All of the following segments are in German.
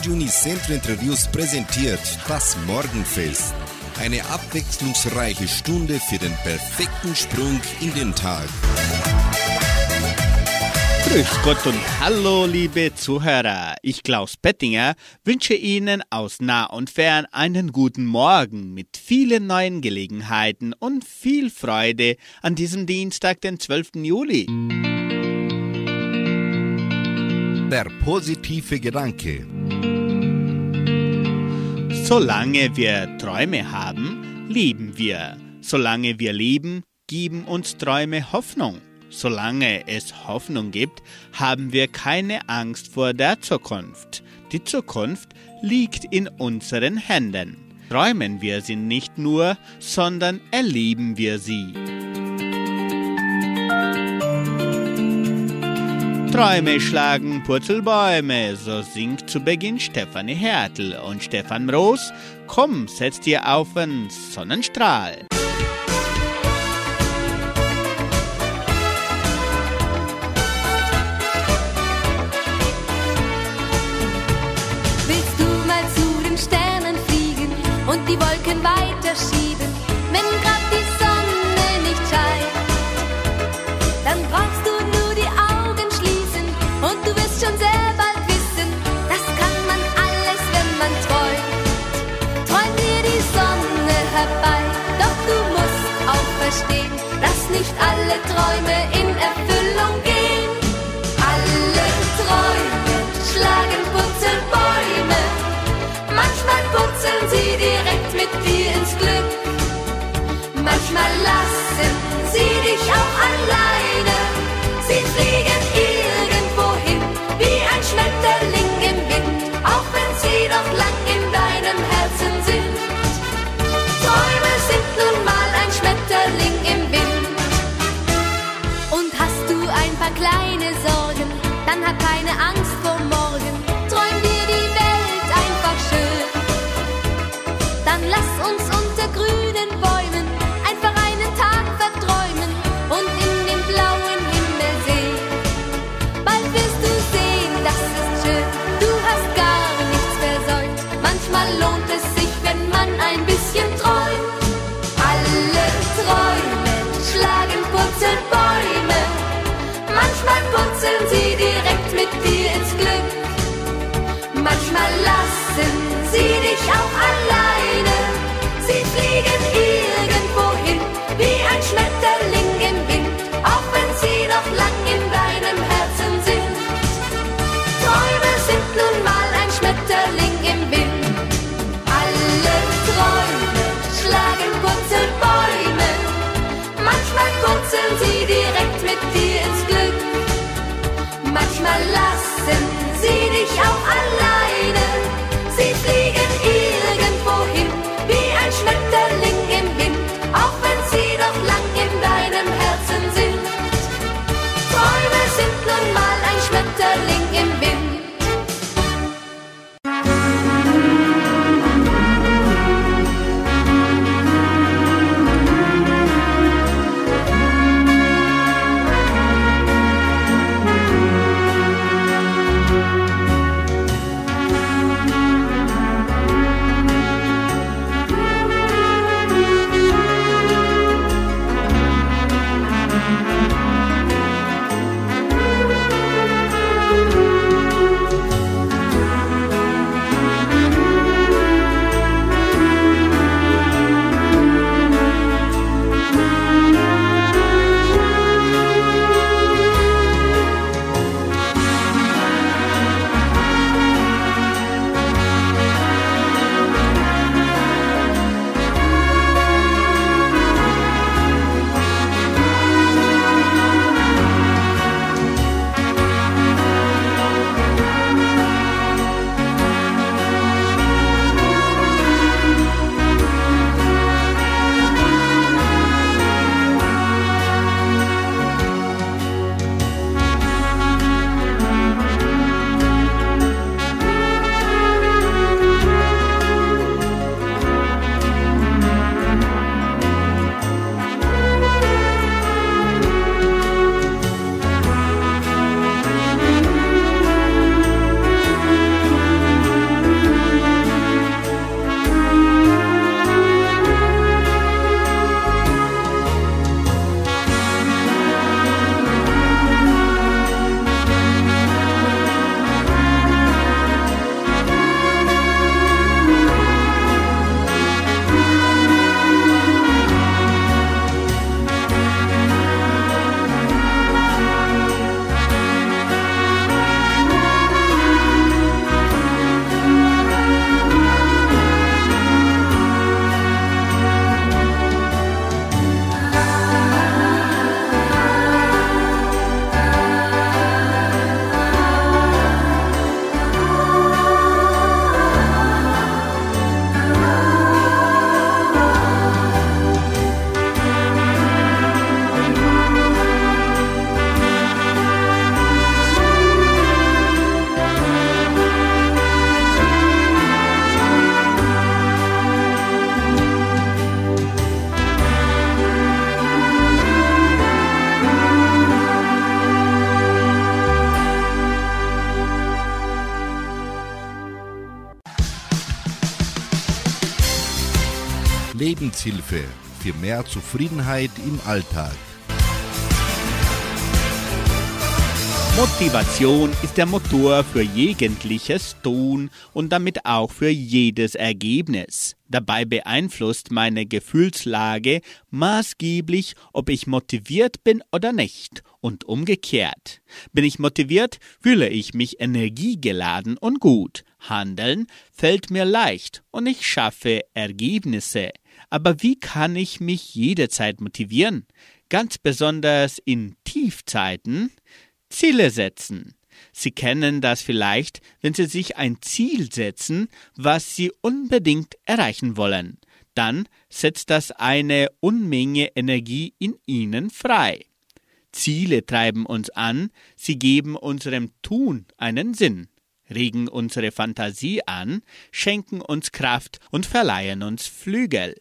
Radio Unicentro Entre Rios präsentiert das Morgenfest. Eine abwechslungsreiche Stunde für den perfekten Sprung in den Tag. Grüß Gott und hallo, liebe Zuhörer. Ich, Klaus Pettinger, wünsche Ihnen aus nah und fern einen guten Morgen mit vielen neuen Gelegenheiten und viel Freude an diesem Dienstag, den 12. Juli. Der positive Gedanke. Solange wir Träume haben, lieben wir. Solange wir lieben, geben uns Träume Hoffnung. Solange es Hoffnung gibt, haben wir keine Angst vor der Zukunft. Die Zukunft liegt in unseren Händen. Träumen wir sie nicht nur, sondern erleben wir sie. Träume schlagen Purzelbäume, so singt zu Beginn Stefanie Hertel und Stefan Roos. Komm, setz dir auf einen Sonnenstrahl. Willst du mal zu den Sternen fliegen und die Wolken weiterschieben, wenn grad verstehen, dass nicht alle Träume in Erfüllung Lebenshilfe für mehr Zufriedenheit im Alltag. Motivation ist der Motor für jegliches Tun und damit auch für jedes Ergebnis. Dabei beeinflusst meine Gefühlslage maßgeblich, ob ich motiviert bin oder nicht und umgekehrt. Bin ich motiviert, fühle ich mich energiegeladen und gut. Handeln fällt mir leicht und ich schaffe Ergebnisse. Aber wie kann ich mich jederzeit motivieren? Ganz besonders in Tiefzeiten? Ziele setzen. Sie kennen das vielleicht, wenn Sie sich ein Ziel setzen, was Sie unbedingt erreichen wollen. Dann setzt das eine Unmenge Energie in Ihnen frei. Ziele treiben uns an, sie geben unserem Tun einen Sinn, regen unsere Fantasie an, schenken uns Kraft und verleihen uns Flügel.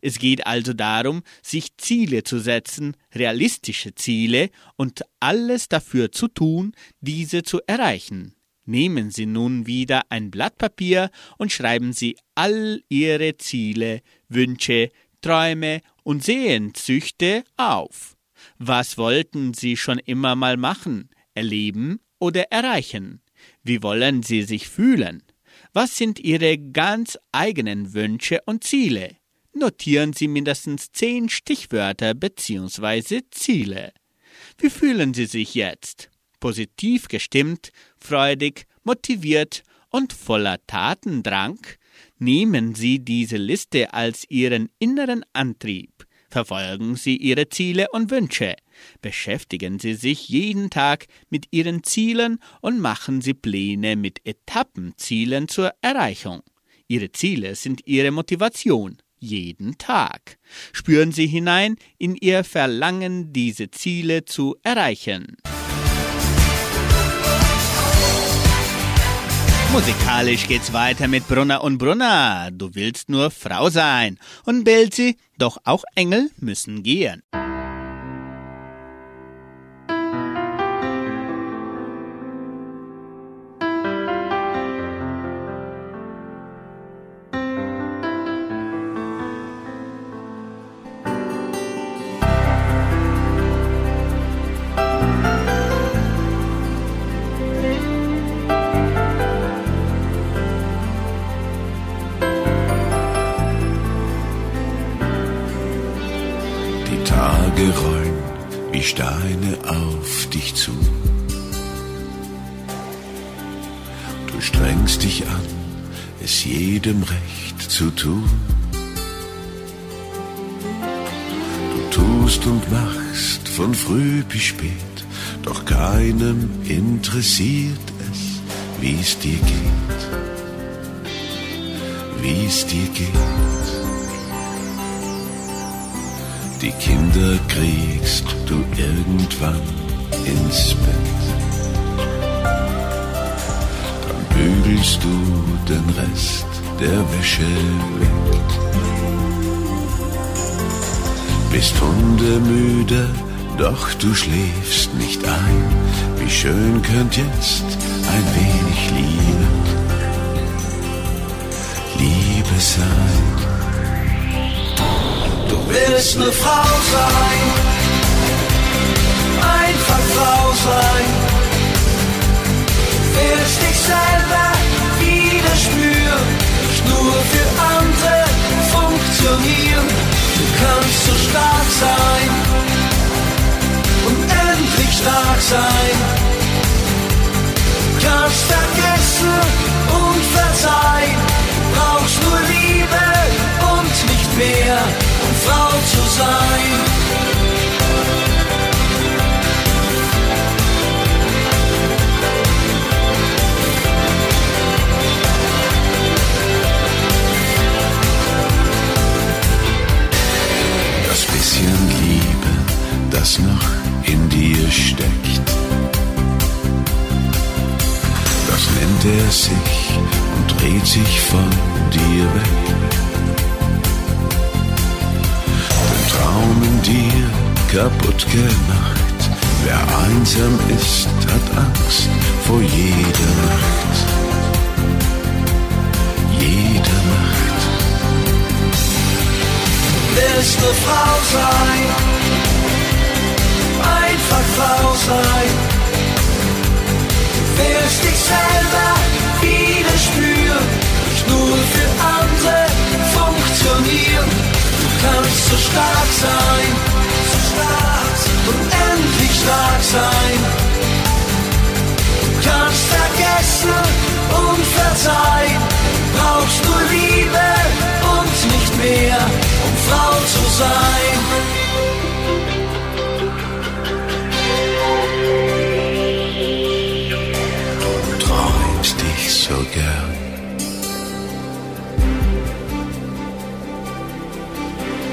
Es geht also darum, sich Ziele zu setzen, realistische Ziele und alles dafür zu tun, diese zu erreichen. Nehmen Sie nun wieder ein Blatt Papier und schreiben Sie all Ihre Ziele, Wünsche, Träume und Sehnsüchte auf. Was wollten Sie schon immer mal machen, erleben oder erreichen? Wie wollen Sie sich fühlen? Was sind Ihre ganz eigenen Wünsche und Ziele? Notieren Sie mindestens zehn Stichwörter bzw. Ziele. Wie fühlen Sie sich jetzt? Positiv gestimmt, freudig, motiviert und voller Tatendrang? Nehmen Sie diese Liste als Ihren inneren Antrieb. Verfolgen Sie Ihre Ziele und Wünsche. Beschäftigen Sie sich jeden Tag mit Ihren Zielen und machen Sie Pläne mit Etappenzielen zur Erreichung. Ihre Ziele sind Ihre Motivation jeden Tag. Spüren Sie hinein in Ihr Verlangen, diese Ziele zu erreichen. Musikalisch geht's weiter mit Brunner und Brunner. Du willst nur Frau sein. Und bellt sie, doch auch Engel müssen gehen. Jedem Recht zu tun. Du tust und machst von früh bis spät, doch keinem interessiert es, wie es dir geht, wie es dir geht. Die Kinder kriegst du irgendwann ins Bett. Dann bügelst du den Rest der Wäsche weg. Bist hundemüde, doch du schläfst nicht ein. Wie schön könnt jetzt ein wenig Liebe, Liebe sein. Du willst eine Frau sein, einfach Frau sein. Willst dich selber wieder spüren nur für andere funktionieren. Du kannst so stark sein, unendlich stark sein. Kannst vergessen und verzeihen, brauchst nur Liebe und nicht mehr, Frau zu sein. das noch in dir steckt. Das nennt er sich und dreht sich von dir weg. Kaputt gemacht. Wer einsam ist, hat Angst vor jeder Nacht. Jede Nacht. willst eine Frau sein, einfach Frau sein. Du willst dich selber wieder spüren, nur für andere funktionieren. Du kannst so stark sein, stark und endlich stark sein. Du kannst vergessen und verzeihen, brauchst nur Liebe und nicht mehr, um Frau zu sein. Du träumst dich so gern.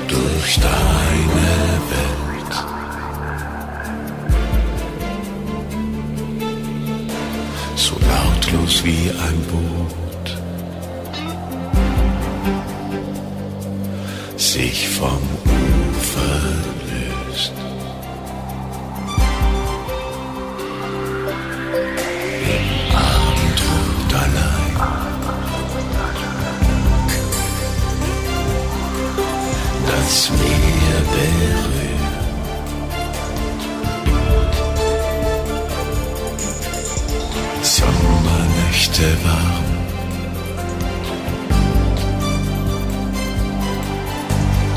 Durch deine Welt. Lautlos wie ein Boot. Sich vom Ufer löst. Im allein. Das Meer berührt. Sommernächte warm.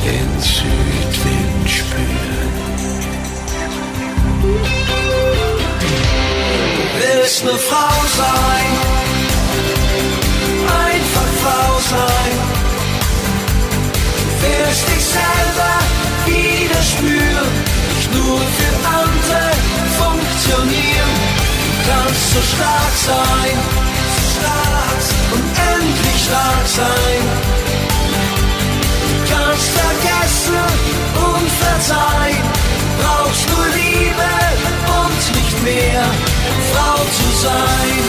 Den Südwind spüren. willst eine Frau sein, einfach Frau sein. Willst dich selber wieder spüren, nicht nur für andere funktionieren. Du kannst so stark sein, stark sein. Kannst vergessen und verzeihen, brauchst nur Liebe und nicht mehr, Frau zu sein.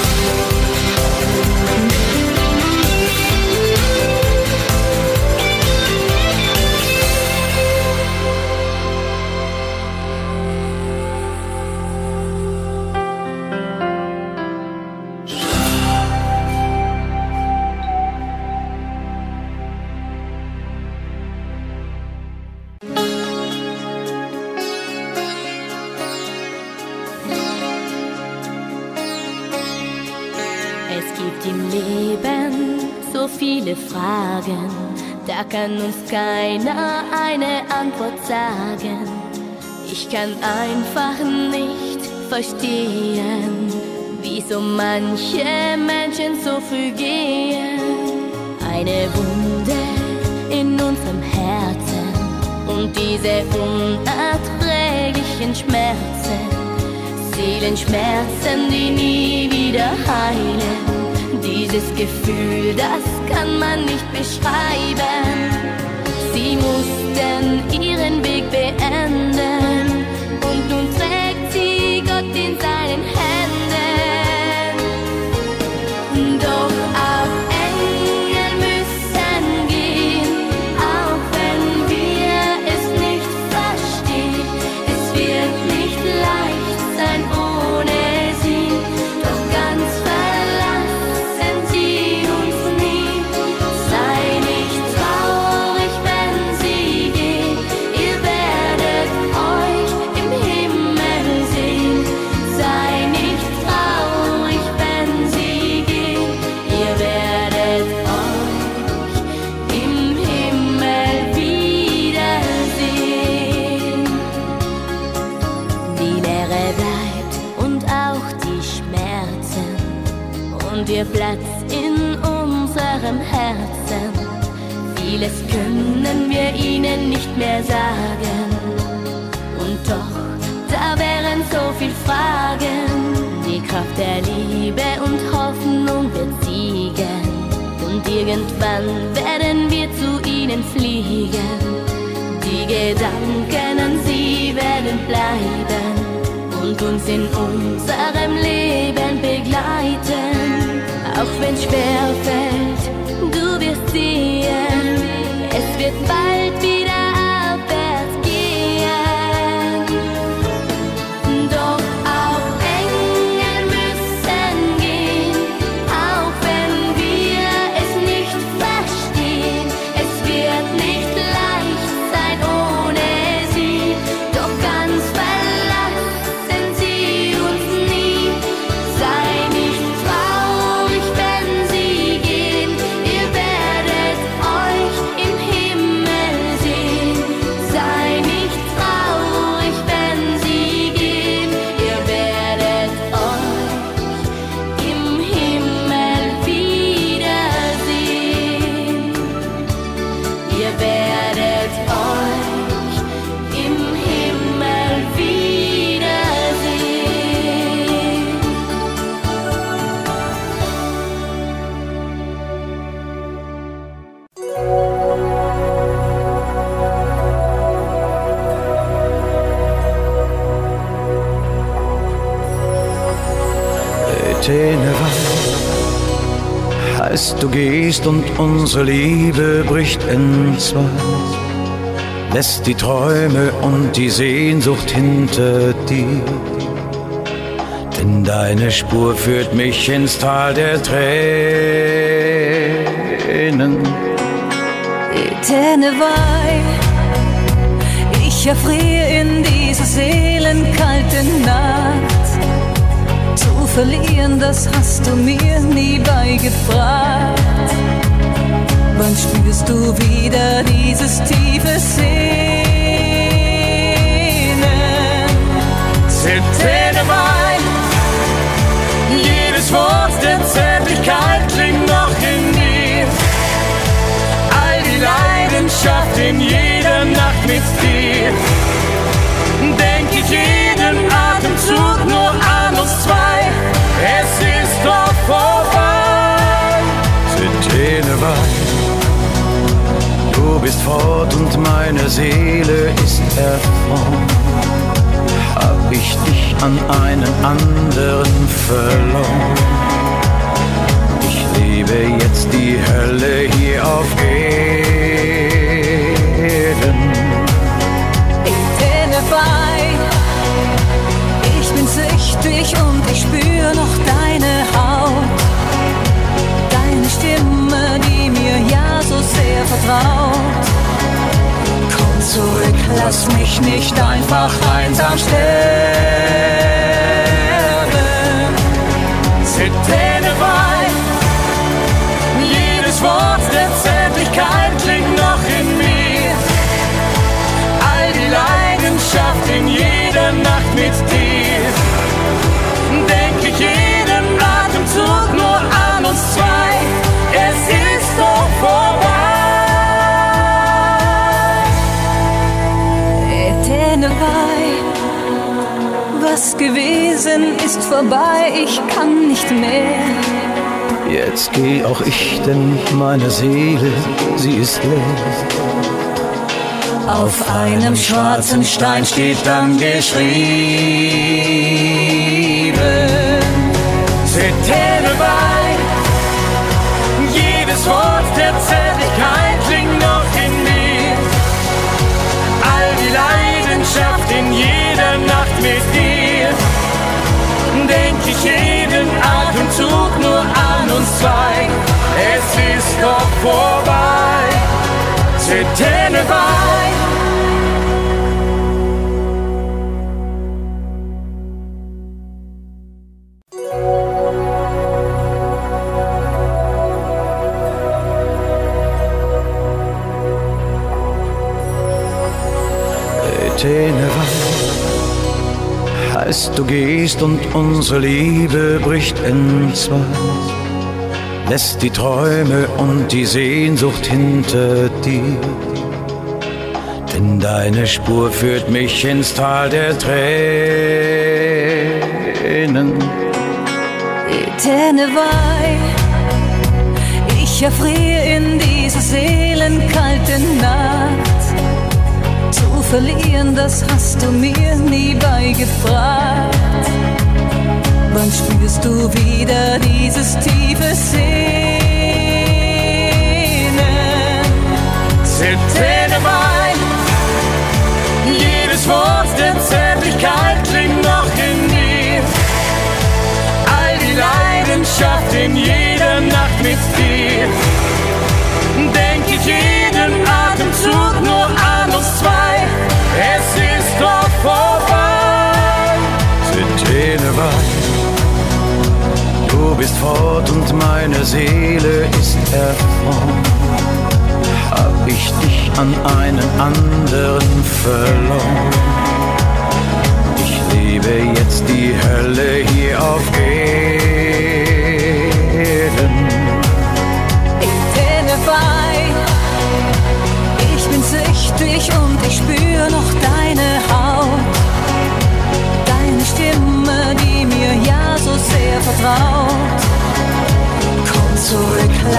Fragen, da kann uns keiner eine Antwort sagen. Ich kann einfach nicht verstehen, wieso manche Menschen so früh gehen. Eine Wunde in unserem Herzen und diese unerträglichen Schmerzen. Seelenschmerzen, die nie wieder heilen. Dieses Gefühl, das kann man nicht beschreiben. Sie mussten ihren Weg nicht mehr sagen. Und doch, da wären so viel Fragen. Die Kraft der Liebe und Hoffnung wird siegen. Und irgendwann werden wir zu ihnen fliegen. Die Gedanken an sie werden bleiben und uns in unserem Leben begleiten. Auch wenn schwer fällt, du wirst sehen, Gehst und unsere Liebe bricht in zwei. Lässt die Träume und die Sehnsucht hinter dir. Denn deine Spur führt mich ins Tal der Tränen. Tenewei, ich erfriere in dieser seelenkalten Nacht. Zu verlieren, das hast du mir nie beigebracht. Wann spürst du wieder dieses tiefe Sehnen? Tenewei, jedes Wort der Zärtlichkeit klingt noch in mir. All die Leidenschaft in jeder Nacht mit dir. Denk ich jeden Atemzug bist fort und meine Seele ist erfroren. Hab ich dich an einen anderen verloren. Ich lebe jetzt die Hölle hier auf Erden. Tenewei, ich bin süchtig und ich spür sehr vertraut. Komm zurück, lass mich nicht einfach einsam sterben. Tenewei, jedes Wort der Zärtlichkeit klingt noch in mir. All die Leidenschaft in jeder Nacht mit dir. Was gewesen ist vorbei, ich kann nicht mehr. Jetzt geh auch ich, denn meine Seele, sie ist leer. Auf einem schwarzen Stein steht dann geschrieben. Tenewei, jedes Wort Tenewei. Tenewald. Heißt, du gehst und unsere Liebe bricht in zwei. Lässt die Träume und die Sehnsucht hinter dir. Denn deine Spur führt mich ins Tal der Tränen. Tenewei, ich erfriere in dieser seelenkalten Nacht. Zu verlieren, das hast du mir nie beigebracht. Wann spürst du wieder dieses tiefe Sehnen? Tenewei, jedes Wort der Zärtlichkeit klingt noch in mir. All die Leidenschaft in jeder Nacht mit dir. Denk ich jeden Atemzug nur an uns zwei. Es ist doch vorbei. Tenewald. Du bist fort und meine Seele ist erfroren. Hab ich dich an einen anderen verloren. Ich lebe jetzt die Hölle hier auf Erden.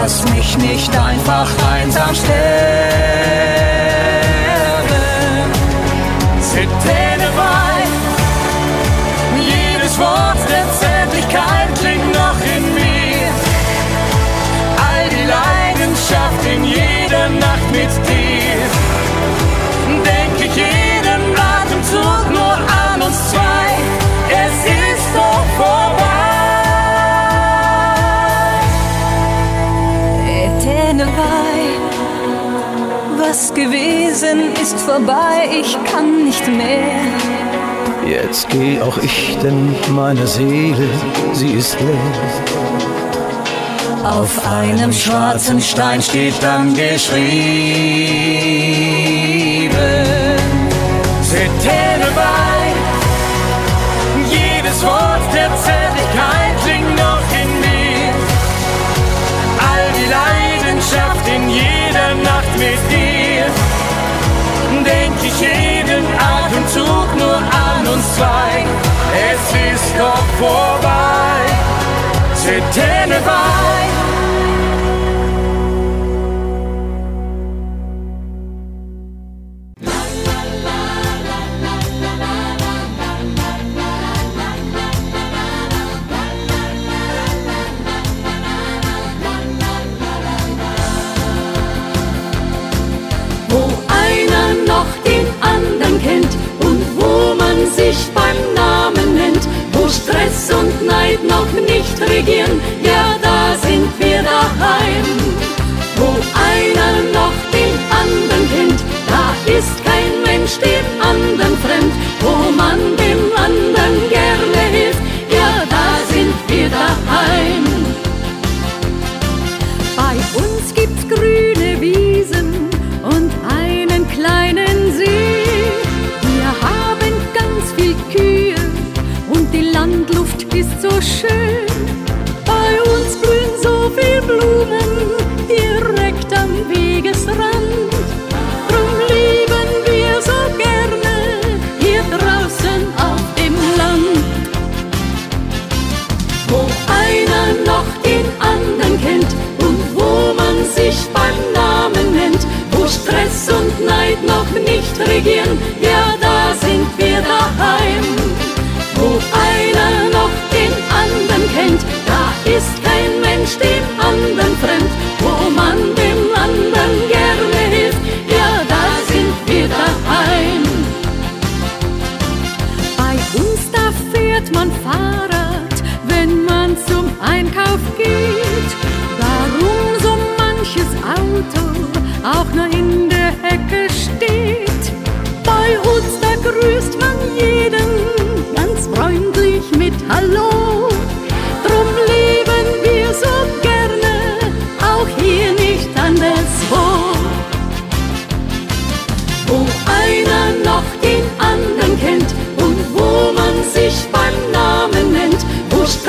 Lass mich nicht einfach einsam sterben. Vorbei, ich kann nicht mehr. Jetzt geh auch ich, denn meine Seele, sie ist leer. Auf einem schwarzen Stein steht dann geschrieben, Setene bei, Atemzug nur an uns zwei. Es ist doch vorbei. Setene bei. Wo man sich beim Namen nennt, wo Stress und Neid noch nicht regieren,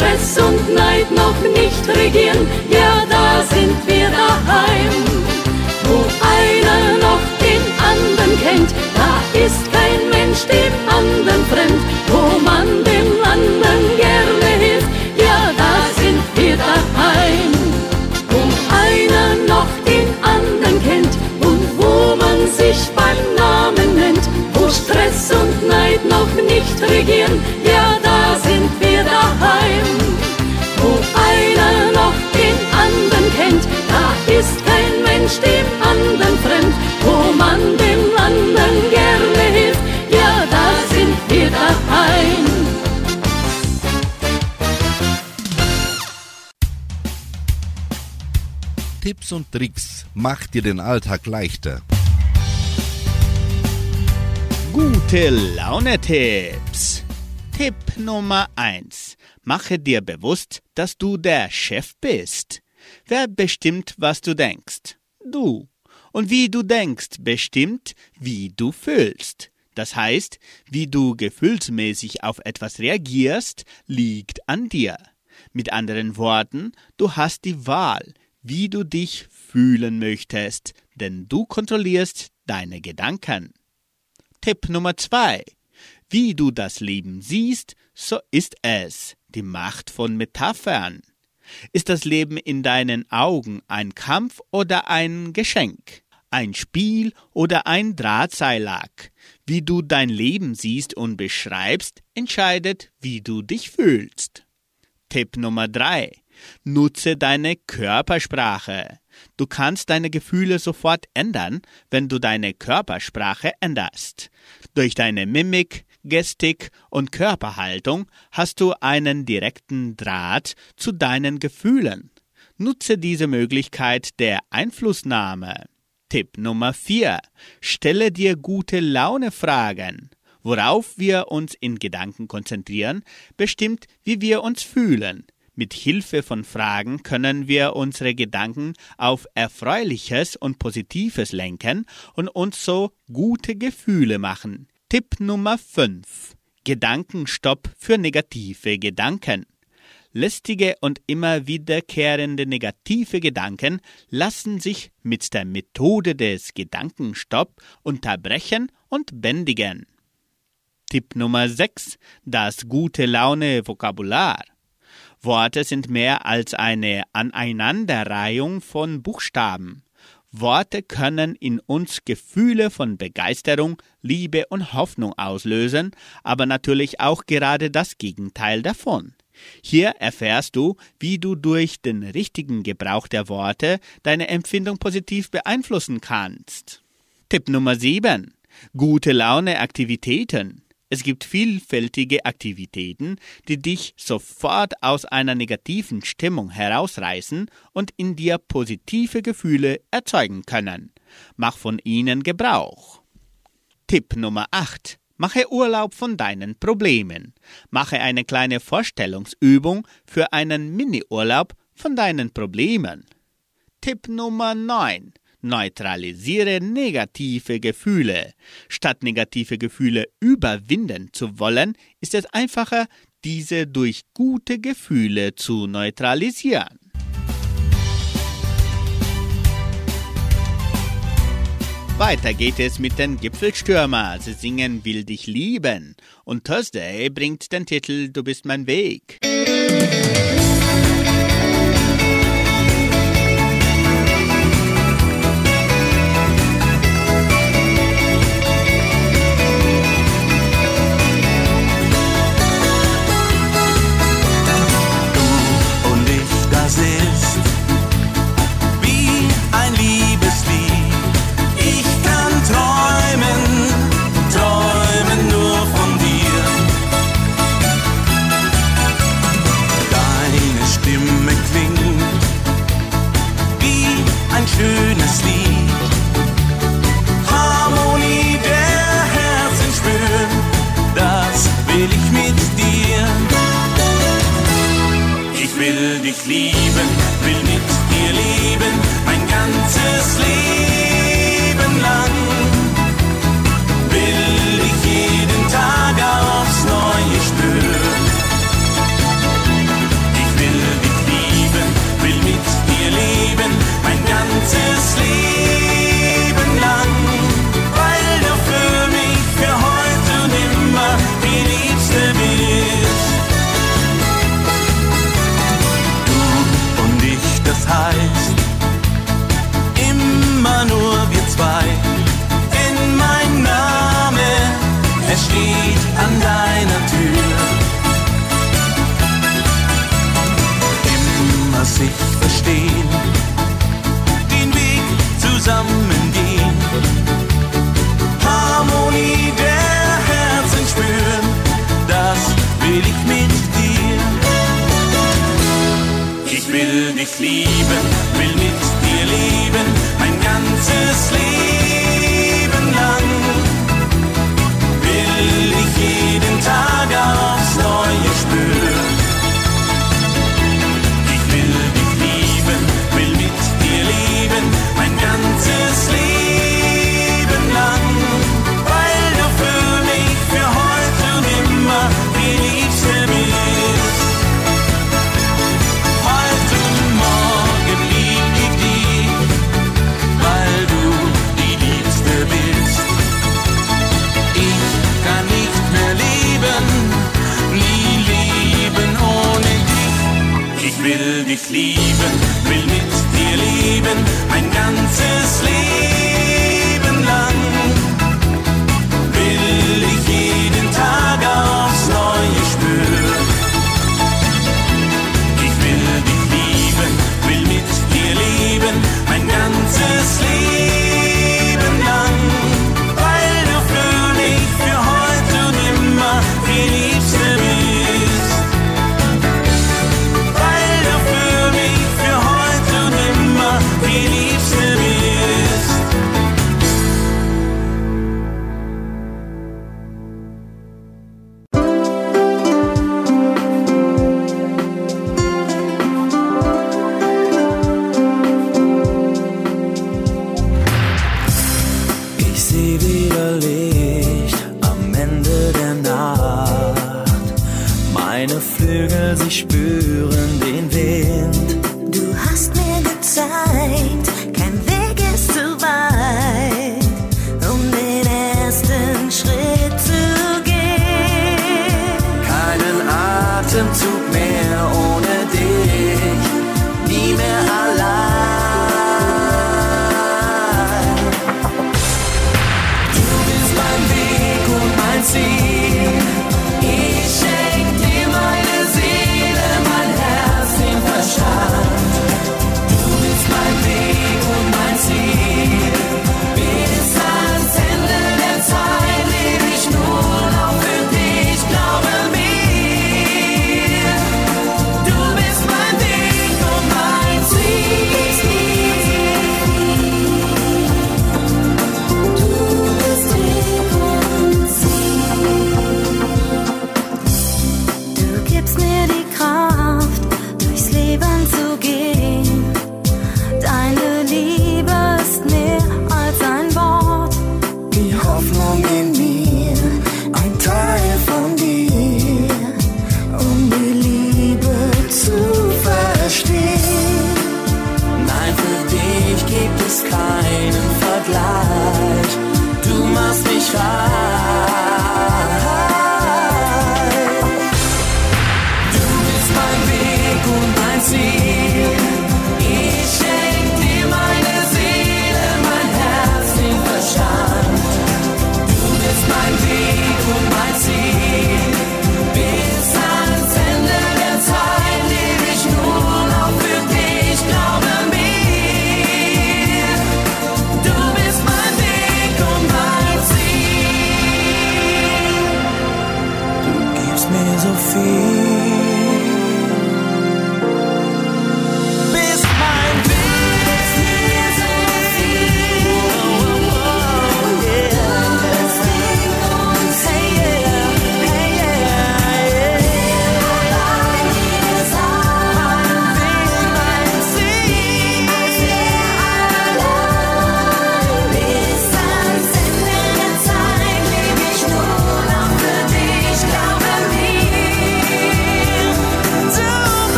Stress und Neid noch nicht regieren, Und Tricks macht dir den Alltag leichter. Gute Laune-Tipps. Tipp Nummer 1. Mache dir bewusst, dass du der Chef bist. Wer bestimmt, was du denkst? Du. Und wie du denkst, bestimmt, wie du fühlst. Das heißt, wie du gefühlsmäßig auf etwas reagierst, liegt an dir. Mit anderen Worten, du hast die Wahl, wie du dich fühlen möchtest, denn du kontrollierst deine Gedanken. Tipp Nummer zwei. Wie du das Leben siehst, so ist es. Die Macht von Metaphern. Ist das Leben in deinen Augen ein Kampf oder ein Geschenk? Ein Spiel oder ein Drahtseilack? Wie du dein Leben siehst und beschreibst, entscheidet, wie du dich fühlst. Tipp Nummer drei: Nutze deine Körpersprache. Du kannst deine Gefühle sofort ändern, wenn du deine Körpersprache änderst. Durch deine Mimik, Gestik und Körperhaltung hast du einen direkten Draht zu deinen Gefühlen. Nutze diese Möglichkeit der Einflussnahme. Tipp Nummer 4. Stelle dir gute Laune Fragen. Worauf wir uns in Gedanken konzentrieren, bestimmt, wie wir uns fühlen. Mit Hilfe von Fragen können wir unsere Gedanken auf Erfreuliches und Positives lenken und uns so gute Gefühle machen. Tipp Nummer 5. Gedankenstopp für negative Gedanken. Lästige und immer wiederkehrende negative Gedanken lassen sich mit der Methode des Gedankenstopp unterbrechen und bändigen. Tipp Nummer 6. Das gute Laune Vokabular. Worte sind mehr als eine Aneinanderreihung von Buchstaben. Worte können in uns Gefühle von Begeisterung, Liebe und Hoffnung auslösen, aber natürlich auch gerade das Gegenteil davon. Hier erfährst du, wie du durch den richtigen Gebrauch der Worte deine Empfindung positiv beeinflussen kannst. Tipp Nummer 7. Gute Laune Aktivitäten. Es gibt vielfältige Aktivitäten, die dich sofort aus einer negativen Stimmung herausreißen und in dir positive Gefühle erzeugen können. Mach von ihnen Gebrauch. Tipp Nummer 8. Mache Urlaub von deinen Problemen. Mache eine kleine Vorstellungsübung für einen Mini-Urlaub von deinen Problemen. Tipp Nummer 9. Neutralisiere negative Gefühle. Statt negative Gefühle überwinden zu wollen, ist es einfacher, diese durch gute Gefühle zu neutralisieren. Weiter geht es mit den Gipfelstürmer. Sie singen Will dich lieben. Und Thursday bringt den Titel Du bist mein Weg. Du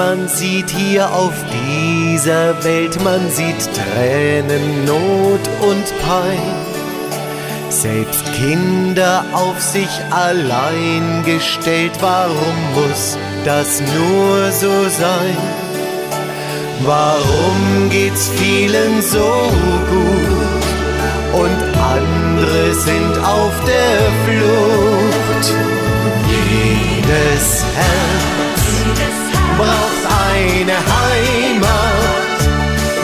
man sieht hier auf dieser Welt, man sieht Tränen, Not und Pein. Selbst Kinder auf sich allein gestellt, warum muss das nur so sein? Warum geht's vielen so gut und andere sind auf der Flucht? Jedes Herz braucht eine Heimat.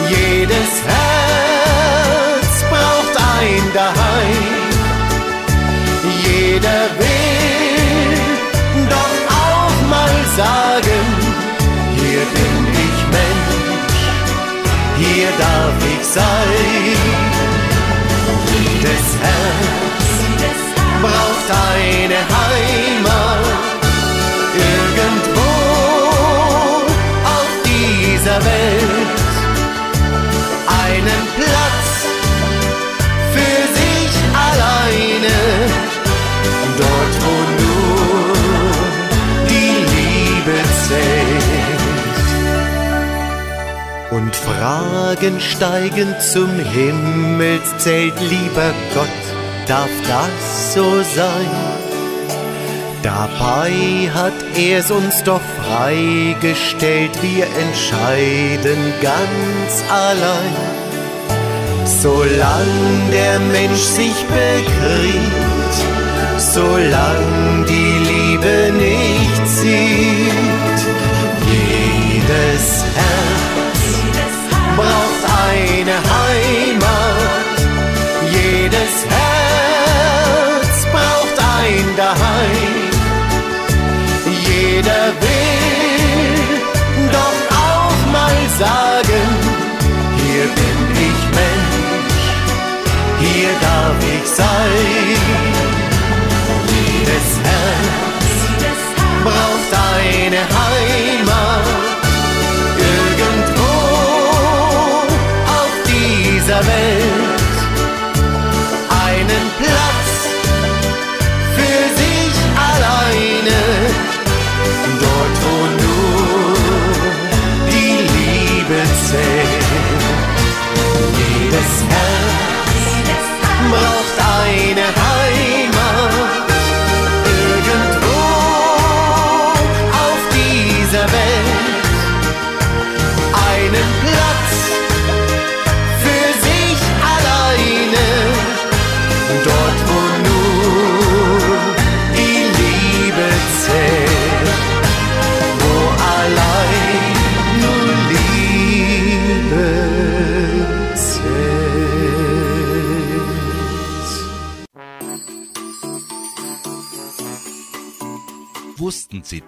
Jedes Herz braucht ein Daheim. Jeder will doch auch mal sagen, hier bin ich Mensch, hier darf ich sein. Jedes Herz braucht eine Heimat. Und Fragen steigen zum Himmelszelt, lieber Gott, darf das so sein? Dabei hat er's uns doch freigestellt, wir entscheiden ganz allein. Solange der Mensch sich bekriegt, solange die Liebe nicht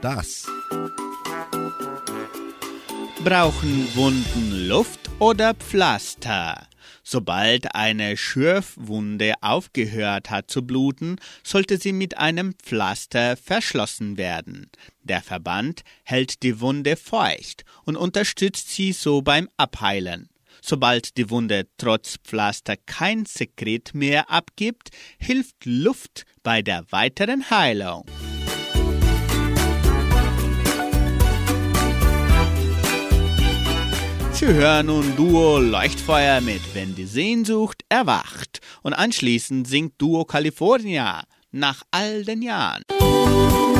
das? Brauchen Wunden Luft oder Pflaster? Sobald eine Schürfwunde aufgehört hat zu bluten, sollte sie mit einem Pflaster verschlossen werden. Der Verband hält die Wunde feucht und unterstützt sie so beim Abheilen. Sobald die Wunde trotz Pflaster kein Sekret mehr abgibt, hilft Luft bei der weiteren Heilung. Sie hören nun Duo Leuchtfeuer mit Wenn die Sehnsucht erwacht und anschließend singt Duo California nach all den Jahren. Wenn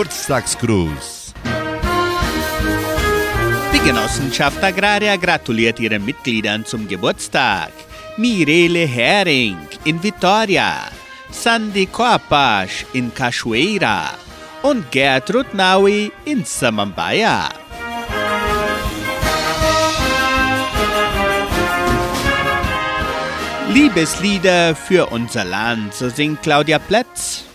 Geburtstagsgruß. Die Genossenschaft Agraria gratuliert ihren Mitgliedern zum Geburtstag. Mirele Hering in Vitoria, Sandy Coapash in Cachoeira und Gertrud Naui in Samambaya. Liebeslieder für unser Land, so singt Claudia Plätz.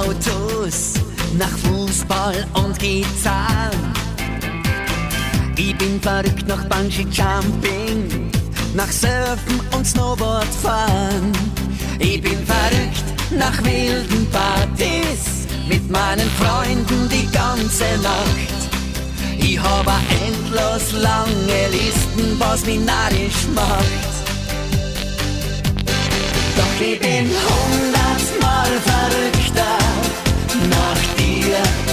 Autos, nach Fußball und Gitarren. Ich bin verrückt nach Bungee Jumping, nach Surfen und Snowboardfahren. Ich bin verrückt nach wilden Partys mit meinen Freunden die ganze Nacht. Ich habe endlos lange Listen, was mich narrisch macht. Doch ich bin hundertmal verrückt stark nach dir.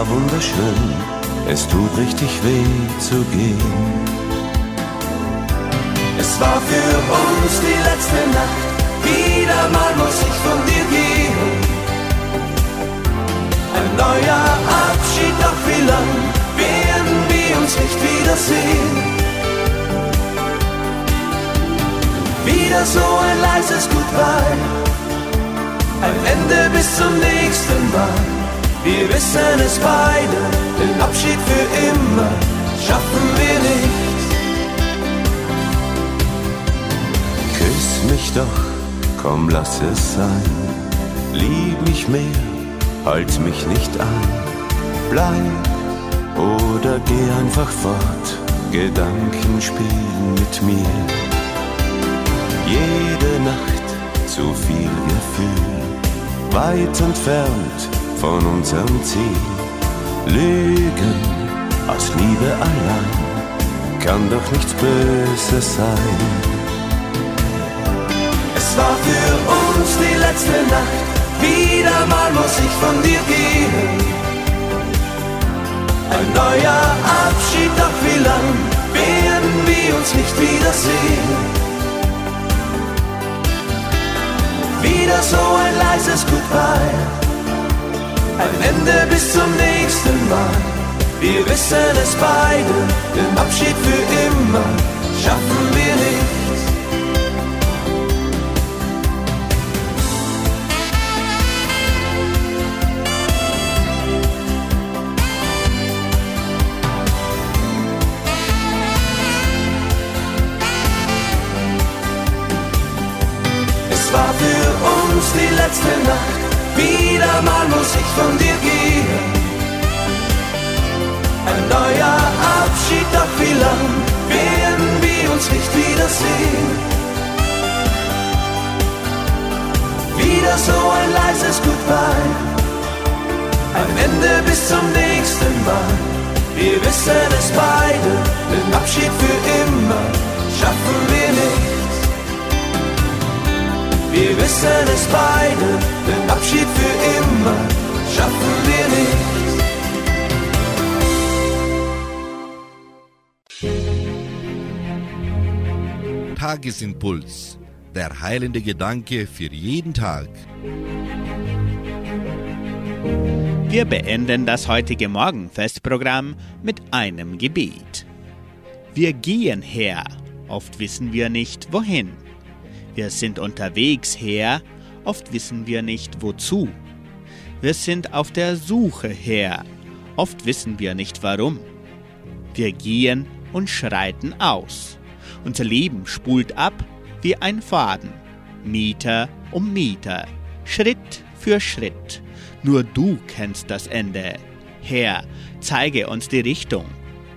War wunderschön, es tut richtig weh zu gehen. Es war für uns die letzte Nacht, wieder mal muss ich von dir gehen. Ein neuer Abschied, doch wie lang werden wir uns nicht wiedersehen? Wieder so ein leises Goodbye, ein Ende bis zum nächsten Mal. Wir wissen es beide, den Abschied für immer schaffen wir nicht. Küss mich doch, komm, lass es sein. Lieb mich mehr, halt mich nicht an. Bleib oder geh einfach fort. Gedanken spielen mit mir. Jede Nacht zu viel Gefühl, weit entfernt von unserem Ziel. Lügen aus Liebe allein kann doch nichts Böses sein. Es war für uns die letzte Nacht, wieder mal muss ich von dir gehen. Ein neuer Abschied, doch wie lang werden wir uns nicht wiedersehen? Wieder so ein leises Goodbye, ein Ende bis zum nächsten Mal. Wir wissen es beide, den Abschied für immer schaffen wir nicht. Es war für uns die letzte Nacht, wieder mal muss ich von dir gehen. Ein neuer Abschied, doch wie lang werden wir uns nicht wiedersehen? Wieder so ein leises Goodbye, ein Ende bis zum nächsten Mal. Wir wissen es beide, den Abschied für immer schaffen wir nicht. Wir wissen es beide, den Abschied für immer schaffen wir nicht. Tagesimpuls. Der heilende Gedanke für jeden Tag. Wir beenden das heutige Morgenfestprogramm mit einem Gebet. Wir gehen her, oft wissen wir nicht wohin. Wir sind unterwegs her, oft wissen wir nicht wozu. Wir sind auf der Suche her, oft wissen wir nicht warum. Wir gehen und schreiten aus. Unser Leben spult ab wie ein Faden, Meter um Meter, Schritt für Schritt. Nur du kennst das Ende. Herr, zeige uns die Richtung,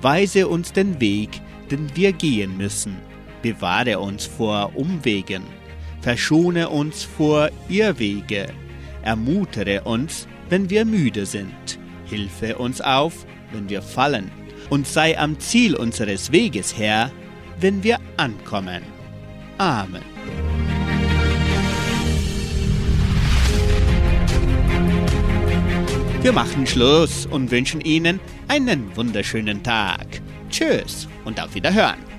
weise uns den Weg, den wir gehen müssen. Bewahre uns vor Umwegen, verschone uns vor Irrwege, ermutere uns, wenn wir müde sind, hilfe uns auf, wenn wir fallen, und sei am Ziel unseres Weges, Herr, wenn wir ankommen. Amen. Wir machen Schluss und wünschen Ihnen einen wunderschönen Tag. Tschüss und auf Wiederhören.